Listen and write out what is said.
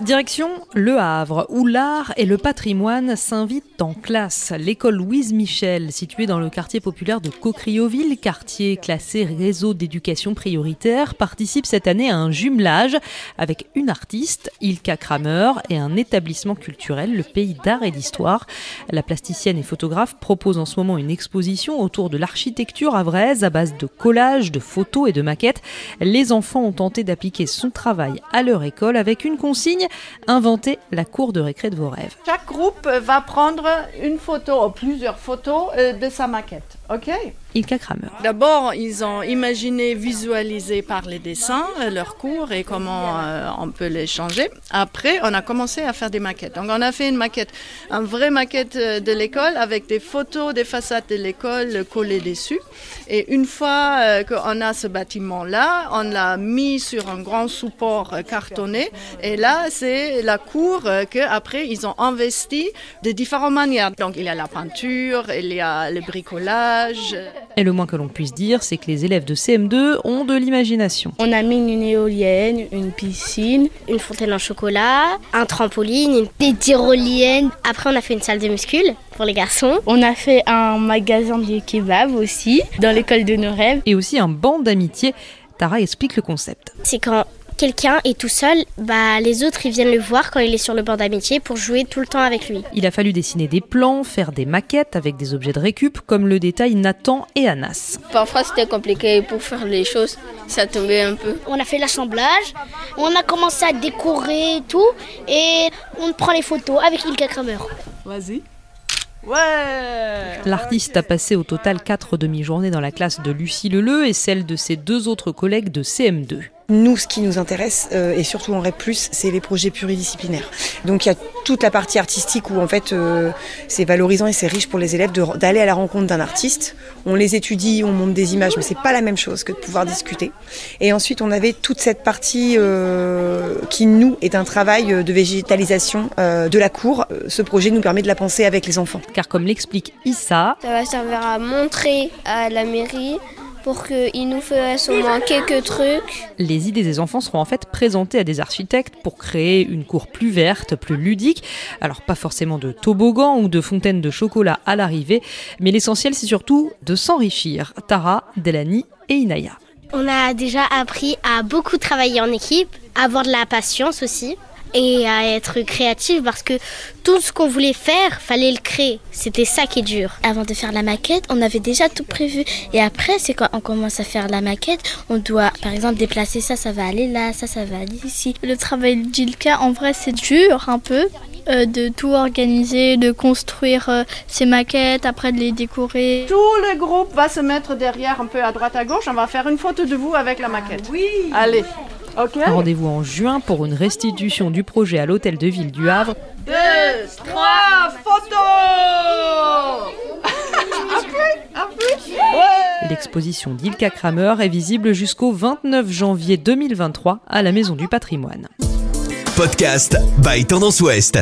Direction Le Havre, où l'art et le patrimoine s'invitent en classe. L'école Louise Michel, située dans le quartier populaire de Cocrioville, quartier classé réseau d'éducation prioritaire, participe cette année à un jumelage avec une artiste, Ilka Kramer, et un établissement culturel, le Pays d'Art et d'Histoire. La plasticienne et photographe propose en ce moment une exposition autour de l'architecture havraise à base de collages, de photos et de maquettes. Les enfants ont tenté d'appliquer son travail à leur école avec une consigne inventer la cour de récré de vos rêves. Chaque groupe va prendre une photo ou plusieurs photos euh, de sa maquette. OK Ilka Kramer. D'abord, ils ont imaginé, visualisé par les dessins euh, leurs cours et comment euh, on peut les changer. Après, on a commencé à faire des maquettes. Donc, on a fait une maquette, une vraie maquette de l'école avec des photos des façades de l'école collées dessus. Et une fois qu'on a ce bâtiment-là, on l'a mis sur un grand support cartonné. Et là, c'est la cour qu'après, ils ont investi de différentes manières. Donc, il y a la peinture, il y a le bricolage. Et le moins que l'on puisse dire, c'est que les élèves de CM2 ont de l'imagination. On a mis une éolienne, une piscine, une fontaine en chocolat, un trampoline, des tyroliennes. Après, on a fait une salle de muscule pour les garçons. On a fait un magasin de kebab aussi, dans l'école de nos rêves. Et aussi un banc d'amitié. Tara explique le concept. C'est quand quelqu'un est tout seul, bah, les autres ils viennent le voir quand il est sur le banc d'amitié pour jouer tout le temps avec lui. Il a fallu dessiner des plans, faire des maquettes avec des objets de récup, comme le détail Nathan et Anas. Parfois c'était compliqué pour faire les choses, ça tombait un peu. On a fait l'assemblage, on a commencé à décorer tout, et on prend les photos avec Ilka Kramer. Vas-y. Ouais L'artiste a passé au total quatre demi-journées dans la classe de Lucie Leleu et celle de ses deux autres collègues de CM2. Nous, ce qui nous intéresse, euh, et surtout en REP+, c'est les projets pluridisciplinaires. Donc il y a toute la partie artistique où en fait euh, c'est valorisant et c'est riche pour les élèves d'aller à la rencontre d'un artiste. On les étudie, on monte des images, mais c'est pas la même chose que de pouvoir discuter. Et ensuite on avait toute cette partie euh, qui nous est un travail de végétalisation de la cour. Ce projet nous permet de la penser avec les enfants. Car comme l'explique Issa, ça va servir à montrer à la mairie pour qu'ils nous fassent au moins quelques trucs. Les idées des enfants seront en fait présentées à des architectes pour créer une cour plus verte, plus ludique. Alors pas forcément de toboggan ou de fontaine de chocolat à l'arrivée, mais l'essentiel c'est surtout de s'enrichir. Tara, Delani et Inaya. On a déjà appris à beaucoup travailler en équipe, à avoir de la patience aussi et à être créatif parce que tout ce qu'on voulait faire, fallait le créer. C'était ça qui est dur. Avant de faire la maquette, on avait déjà tout prévu. Et après, c'est quand on commence à faire la maquette, on doit, par exemple, déplacer ça, ça va aller là, ça, ça va aller ici. Le travail d'Ilka, en vrai, c'est dur un peu. Euh, de tout organiser, de construire euh, ces maquettes, après de les décorer. Tout le groupe va se mettre derrière un peu à droite à gauche. On va faire une photo de vous avec la maquette. oui. Allez. Okay. Rendez-vous en juin pour une restitution du projet à l'hôtel de ville du Havre. Deux, trois, photos L'exposition d'Ilka Kramer est visible jusqu'au 29 janvier 2023 à la Maison du Patrimoine. Podcast by Tendance Ouest.